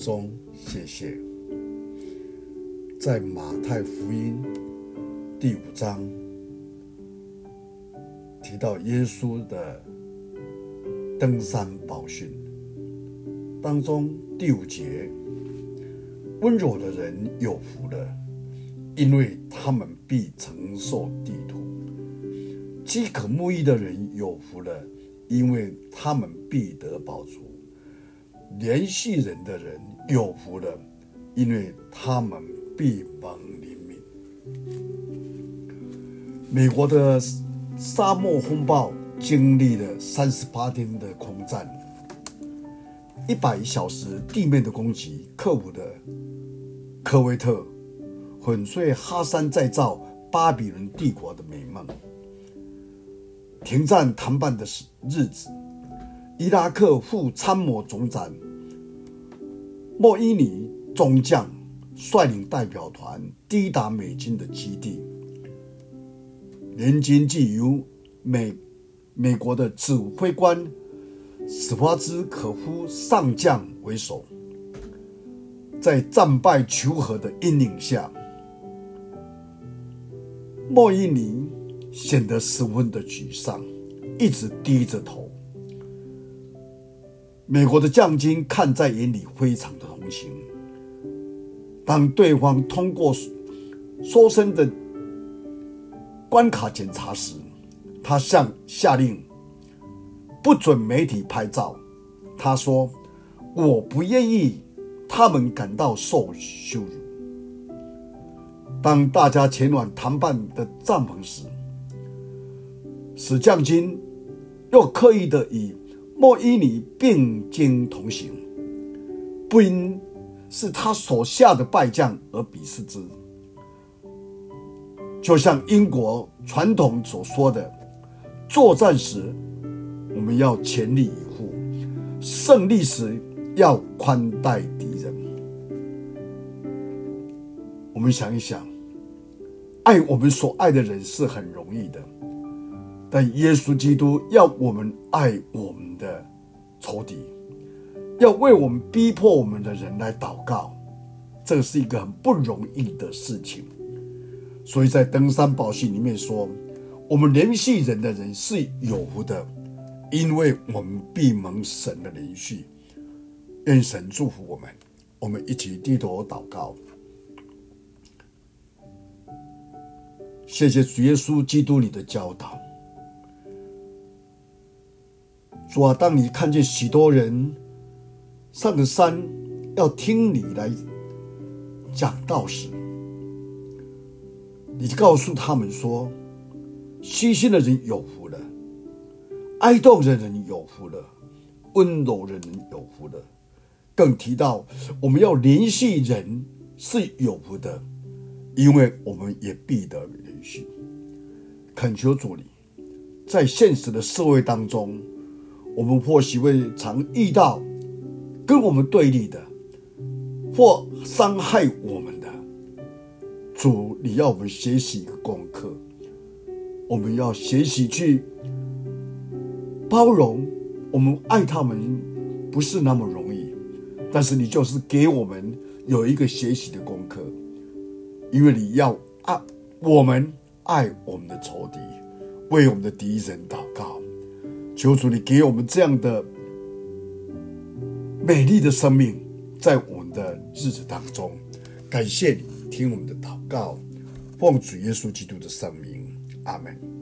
中，谢谢。在马太福音第五章提到耶稣的登山宝训当中第五节，温柔的人有福了，因为他们必承受地土；饥渴慕义的人有福了，因为他们必得饱足。联系人的人有福了，因为他们必蒙怜悯。美国的沙漠风暴经历了三十八天的空战，一百小时地面的攻击，克服的科威特粉碎哈山再造巴比伦帝国的美梦。停战谈判的日子。伊拉克副参谋总长莫伊尼中将率领代表团抵达美军的基地，联军既由美美国的指挥官史华兹可夫上将为首，在战败求和的阴影下，莫伊尼显得十分的沮丧，一直低着头。美国的将军看在眼里，非常的同情。当对方通过搜身的关卡检查时，他向下令不准媒体拍照。他说：“我不愿意他们感到受羞辱。”当大家前往谈判的帐篷时，史将军又刻意的以。莫伊尼并肩同行，不因是他手下的败将而鄙视之。就像英国传统所说的，作战时我们要全力以赴，胜利时要宽待敌人。我们想一想，爱我们所爱的人是很容易的。但耶稣基督要我们爱我们的仇敌，要为我们逼迫我们的人来祷告，这是一个很不容易的事情。所以在登山宝训里面说，我们联系人的人是有福的，因为我们必蒙神的怜恤。愿神祝福我们，我们一起低头祷告。谢谢主耶稣基督你的教导。主啊，当你看见许多人上了山要听你来讲道时，你告诉他们说：虚心的人有福了，哀慟的人有福了，温柔的人有福了。更提到我们要怜恤人是有福的，因为我们也必得怜恤。恳求主你，在现实的社会当中。我们或许会常遇到跟我们对立的，或伤害我们的。主，你要我们学习一个功课，我们要学习去包容。我们爱他们不是那么容易，但是你就是给我们有一个学习的功课，因为你要爱我们，爱我们的仇敌，为我们的敌人祷告。求主，你给我们这样的美丽的生命，在我们的日子当中，感谢你听我们的祷告，奉主耶稣基督的圣名，阿门。